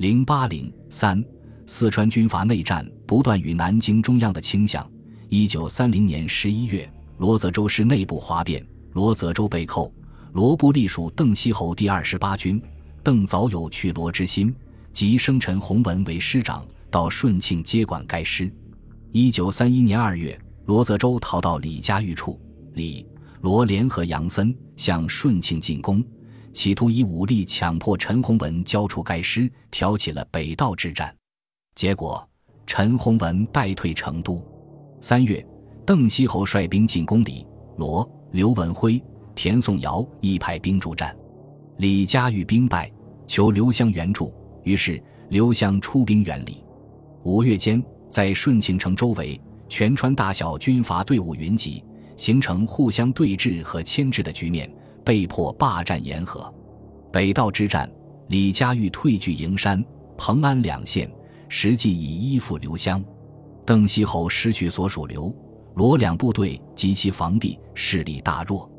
零八零三，四川军阀内战不断与南京中央的倾向。一九三零年十一月，罗泽州市内部哗变，罗泽州被扣，罗部隶属邓锡侯第二十八军，邓早有去罗之心，即升陈洪文为师长，到顺庆接管该师。一九三一年二月，罗泽州逃到李家峪处，李罗联合杨森向顺庆进攻。企图以武力强迫陈洪文交出该师，挑起了北道之战，结果陈洪文败退成都。三月，邓锡侯率兵进攻李罗，刘文辉、田颂尧亦派兵助战。李家玉兵败，求刘湘援助，于是刘湘出兵援李。五月间，在顺庆城周围，全川大小军阀队伍云集，形成互相对峙和牵制的局面。被迫霸占沿河，北道之战，李佳玉退据营山、蓬安两县，实际以依附刘湘。邓锡侯失去所属刘罗两部队及其防地，势力大弱。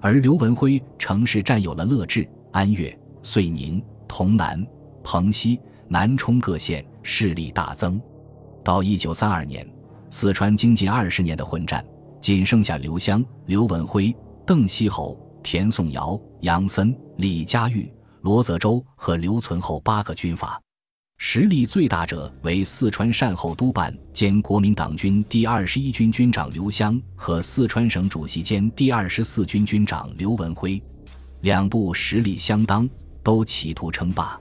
而刘文辉乘势占有了乐至、安岳、遂宁、潼南、蓬溪、南充各县，势力大增。到一九三二年，四川经近二十年的混战，仅剩下刘湘、刘文辉、邓锡侯。田颂尧、杨森、李佳玉、罗泽洲和刘存厚八个军阀，实力最大者为四川善后督办兼国民党军第二十一军军长刘湘和四川省主席兼第二十四军军长刘文辉，两部实力相当，都企图称霸。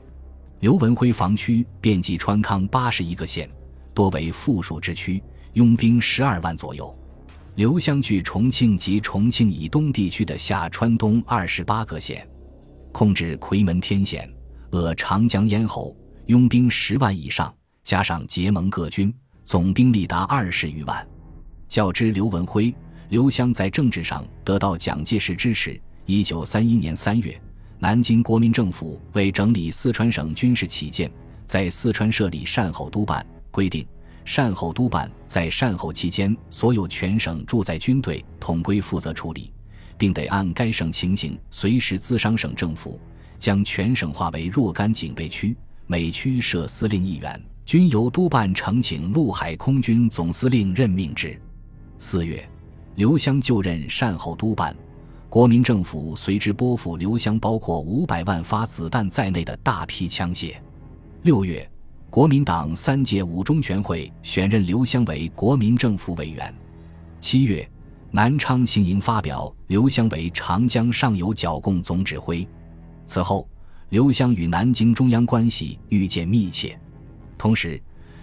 刘文辉防区遍及川康八十一个县，多为富庶之区，拥兵十二万左右。刘湘据重庆及重庆以东地区的下川东二十八个县，控制夔门天险、扼长江咽喉，拥兵十万以上，加上结盟各军，总兵力达二十余万。较之刘文辉、刘湘在政治上得到蒋介石支持。一九三一年三月，南京国民政府为整理四川省军事起见，在四川设立善后督办，规定。善后督办在善后期间，所有全省驻在军队统归负责处理，并得按该省情形随时咨商省政府，将全省划为若干警备区，每区设司令一员，均由督办呈请陆海空军总司令任命之。四月，刘湘就任善后督办，国民政府随之拨付刘湘包括五百万发子弹在内的大批枪械。六月。国民党三届五中全会选任刘湘为国民政府委员。七月，南昌行营发表刘湘为长江上游剿共总指挥。此后，刘湘与南京中央关系愈见密切。同时，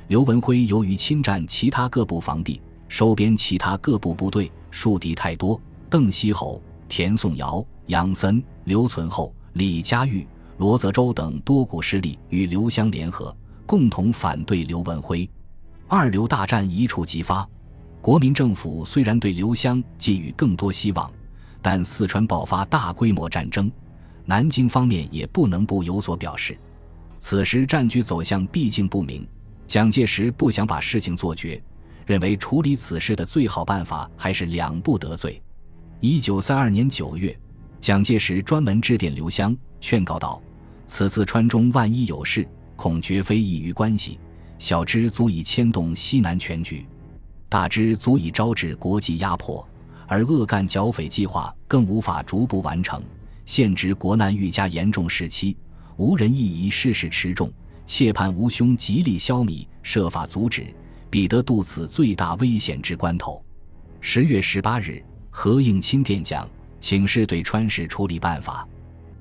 刘文辉由于侵占其他各部防地，收编其他各部部队，树敌太多。邓锡侯、田颂尧、杨森、刘存厚、李佳玉、罗泽州等多股势力与刘湘联合。共同反对刘文辉，二刘大战一触即发。国民政府虽然对刘湘寄予更多希望，但四川爆发大规模战争，南京方面也不能不有所表示。此时战局走向毕竟不明，蒋介石不想把事情做绝，认为处理此事的最好办法还是两不得罪。一九三二年九月，蒋介石专门致电刘湘，劝告道：“此次川中万一有事。”恐绝非异于关系，小之足以牵动西南全局，大之足以招致国际压迫，而恶干剿匪计划更无法逐步完成。现值国难愈加严重时期，无人异议事事持重，切盼吾兄极力消弭，设法阻止，彼得渡此最大危险之关头。十月十八日，何应钦电讲，请示对川事处理办法。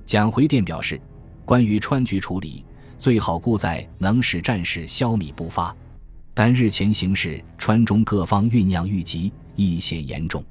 蒋回电表示，关于川局处理。最好故在能使战事消弭不发，但日前形势，川中各方酝酿愈急，亦显严重，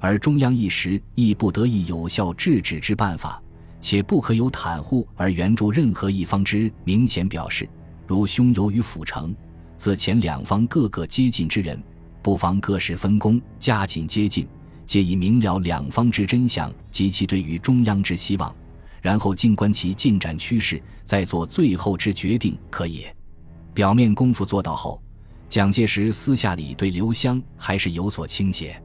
而中央一时亦不得以有效制止之办法，且不可有袒护而援助任何一方之明显表示。如兄游于府城，自前两方各个接近之人，不妨各事分工，加紧接近，借以明了两方之真相及其对于中央之希望。然后静观其进展趋势，再做最后之决定，可也。表面功夫做到后，蒋介石私下里对刘湘还是有所倾斜。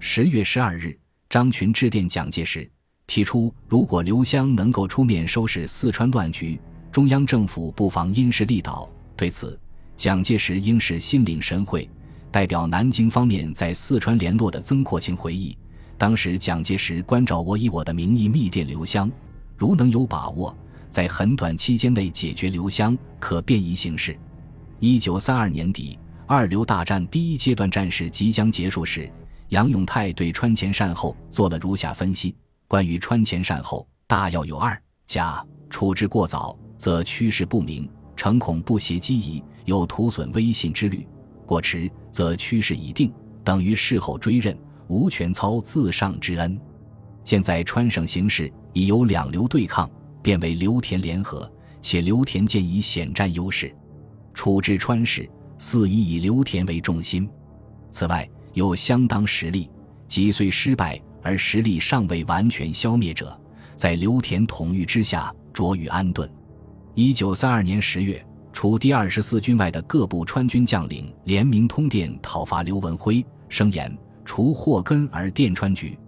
十月十二日，张群致电蒋介石，提出如果刘湘能够出面收拾四川乱局，中央政府不妨因势利导。对此，蒋介石应是心领神会。代表南京方面在四川联络的曾扩情回忆，当时蒋介石关照我以我的名义密电刘湘，如能有把握，在很短期间内解决刘湘，可便宜行事。一九三二年底，二流大战第一阶段战事即将结束时，杨永泰对川前善后做了如下分析：关于川前善后，大要有二：甲处置过早，则趋势不明，诚恐不协机宜，有图损威信之虑。过迟，则趋势已定，等于事后追认，无权操自上之恩。现在川省形势已由两流对抗，变为刘田联合，且刘田渐以险占优势。处置川事，似已以刘田为重心。此外，有相当实力，即虽失败而实力尚未完全消灭者，在刘田统御之下，着于安顿。一九三二年十月。除第二十四军外的各部川军将领联名通电讨伐刘文辉，声言除祸根而电川局。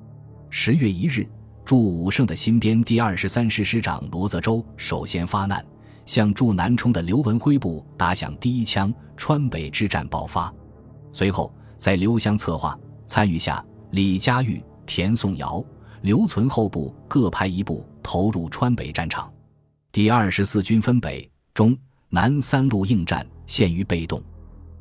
十月一日，驻武胜的新编第二十三师师长罗泽洲首先发难，向驻南充的刘文辉部打响第一枪，川北之战爆发。随后，在刘湘策划参与下，李佳玉、田颂尧、刘存厚部各派一部投入川北战场。第二十四军分北、中。南三路应战，陷于被动。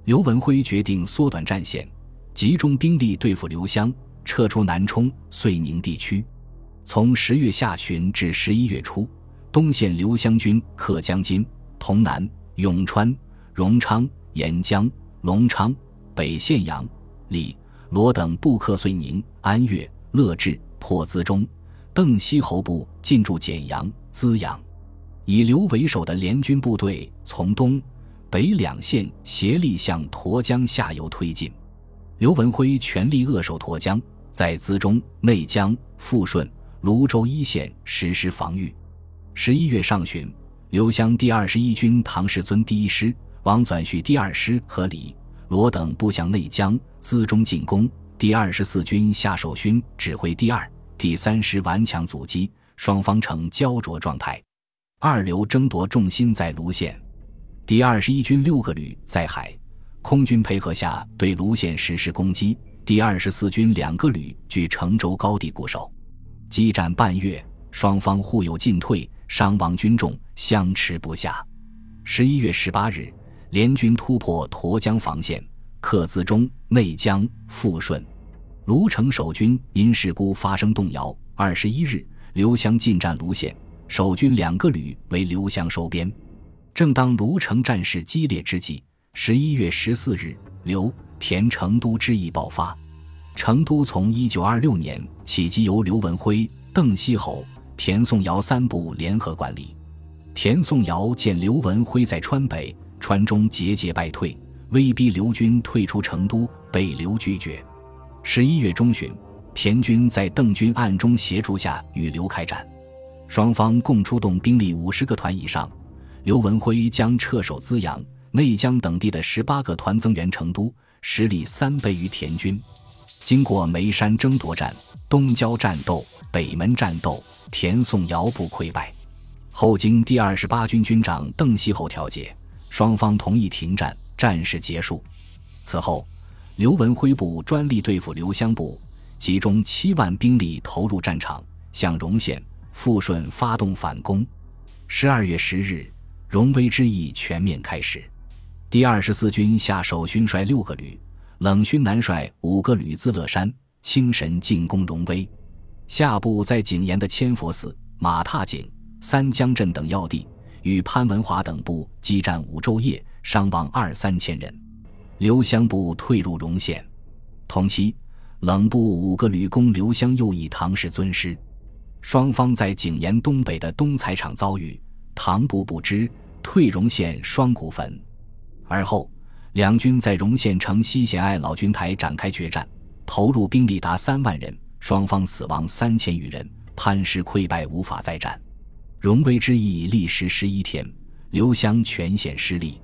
刘文辉决定缩短战线，集中兵力对付刘湘，撤出南充、遂宁地区。从十月下旬至十一月初，东线刘湘军克江津、潼南、永川、荣昌、沿江、隆昌；北线杨、李、罗等部克遂宁、安岳、乐至、破资中；邓锡侯部进驻简阳、资阳。以刘为首的联军部队从东北两线协力向沱江下游推进，刘文辉全力扼守沱江，在资中、内江、富顺、泸州一线实施防御。十一月上旬，刘湘第二十一军唐世尊第一师、王纂绪第二师和李罗等部向内江、资中进攻，第二十四军夏守勋指挥第二、第三师顽强阻击，双方呈焦灼状态。二流争夺重心在泸县，第二十一军六个旅在海空军配合下对泸县实施攻击，第二十四军两个旅据成州高地固守，激战半月，双方互有进退，伤亡军众，相持不下。十一月十八日，联军突破沱江防线，克资中、内江、富顺，卢城守军因事故发生动摇。二十一日，刘湘进占卢县。守军两个旅为刘湘收编，正当卢城战事激烈之际，十一月十四日，刘田成都之役爆发。成都从一九二六年起即由刘文辉、邓锡侯、田颂尧三部联合管理。田颂尧见刘文辉在川北、川中节节败退，威逼刘军退出成都，被刘拒绝。十一月中旬，田军在邓军暗中协助下与刘开战。双方共出动兵力五十个团以上，刘文辉将撤守资阳、内江等地的十八个团增援成都，实力三倍于田军。经过眉山争夺战、东郊战斗、北门战斗，田颂尧部溃败。后经第二十八军军长邓锡侯调解，双方同意停战，战事结束。此后，刘文辉部专力对付刘湘部，集中七万兵力投入战场，向荣县。富顺发动反攻，十二月十日，荣威之役全面开始。第二十四军夏守勋率六个旅，冷勋南率五个旅自乐山、清神进攻荣威。下部在景延的千佛寺、马踏井、三江镇等要地，与潘文华等部激战五昼夜，伤亡二三千人。刘湘部退入荣县。同期，冷部五个旅攻刘湘右翼唐氏尊师。双方在景延东北的东材场遭遇，唐部不知退荣县双股坟。而后，两军在荣县城西咸爱老军台展开决战，投入兵力达三万人，双方死亡三千余人，潘师溃败无法再战。荣威之役历时十一天，刘湘全线失利。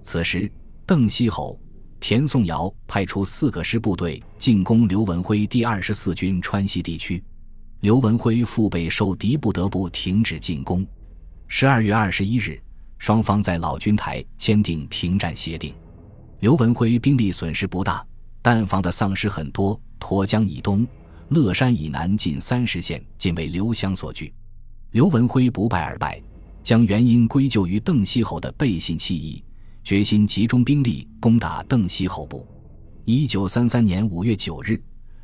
此时，邓锡侯、田颂尧派出四个师部队进攻刘文辉第二十四军川西地区。刘文辉腹背受敌，不得不停止进攻。十二月二十一日，双方在老君台签订停战协定。刘文辉兵力损失不大，但防的丧失很多。沱江以东、乐山以南近三十县尽为刘湘所据。刘文辉不败而败，将原因归咎于邓锡侯的背信弃义，决心集中兵力攻打邓锡侯部。一九三三年五月九日，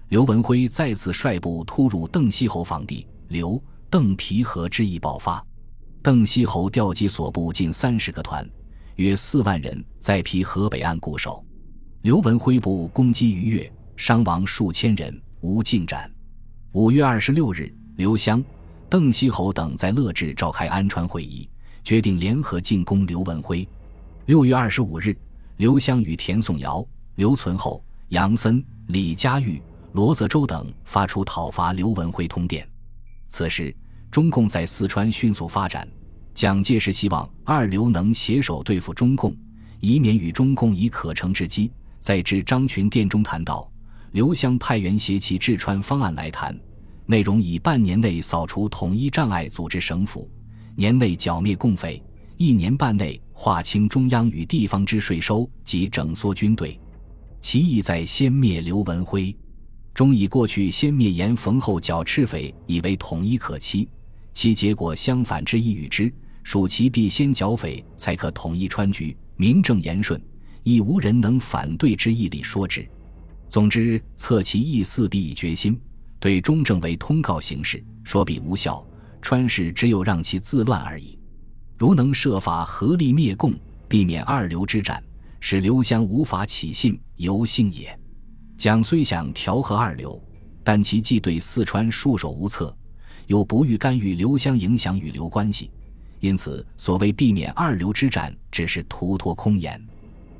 刘文辉再次率部突入邓锡侯防地，刘邓皮和之役爆发。邓锡侯调集所部近三十个团。约四万人在皮河北岸固守，刘文辉部攻击逾越，伤亡数千人，无进展。五月二十六日，刘湘、邓锡侯等在乐至召开安川会议，决定联合进攻刘文辉。六月二十五日，刘湘与田颂尧、刘存厚、杨森、李佳玉、罗泽洲等发出讨伐刘文辉通电。此时，中共在四川迅速发展。蒋介石希望二刘能携手对付中共，以免与中共以可乘之机。在致张群电中谈到，刘湘派员携其治川方案来谈，内容以半年内扫除统一障碍，组织省府，年内剿灭共匪，一年半内划清中央与地方之税收及整缩军队。其意在先灭刘文辉，中以过去先灭严冯后剿赤匪，以为统一可期，其结果相反之意与之。属其必先剿匪，才可统一川局，名正言顺，亦无人能反对之义理说之。总之，测其意四必以决心，对中正为通告形式，说必无效。川氏只有让其自乱而已。如能设法合力灭共，避免二流之战，使刘湘无法起信，由幸也。蒋虽想调和二流，但其既对四川束手无策，又不欲干预刘湘影响与刘关系。因此，所谓避免二流之战，只是徒托空言。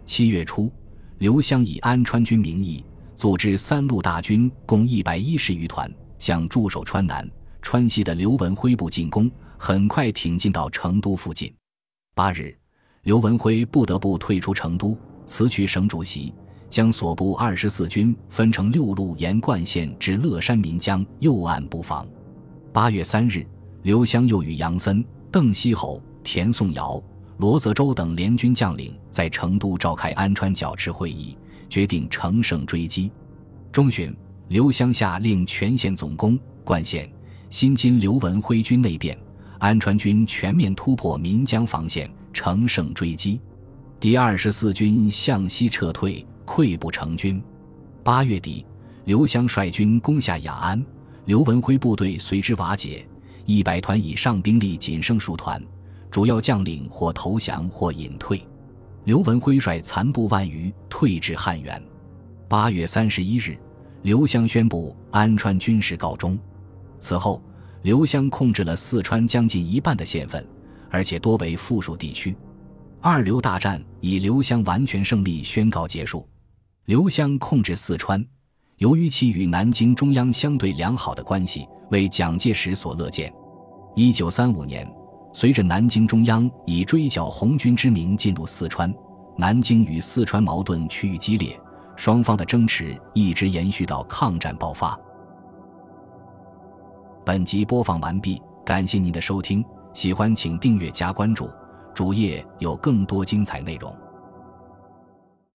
七月初，刘湘以安川军名义，组织三路大军，共一百一十余团，向驻守川南、川西的刘文辉部进攻。很快挺进到成都附近。八日，刘文辉不得不退出成都，辞去省主席，将所部二十四军分成六路，沿灌县至乐山岷江右岸布防。八月三日，刘湘又与杨森。邓锡侯、田颂尧、罗泽洲等联军将领在成都召开安川剿赤会议，决定乘胜追击。中旬，刘湘下令全县总攻冠县，新津刘文辉军内变，安川军全面突破岷江防线，乘胜追击。第二十四军向西撤退，溃不成军。八月底，刘湘率军攻下雅安，刘文辉部队随之瓦解。一百团以上兵力仅剩数团，主要将领或投降或隐退。刘文辉率残部万余退至汉源。八月三十一日，刘湘宣布安川军事告终。此后，刘湘控制了四川将近一半的县份，而且多为附属地区。二刘大战以刘湘完全胜利宣告结束。刘湘控制四川，由于其与南京中央相对良好的关系。为蒋介石所乐见。一九三五年，随着南京中央以追剿红军之名进入四川，南京与四川矛盾趋于激烈，双方的争持一直延续到抗战爆发。本集播放完毕，感谢您的收听，喜欢请订阅加关注，主页有更多精彩内容。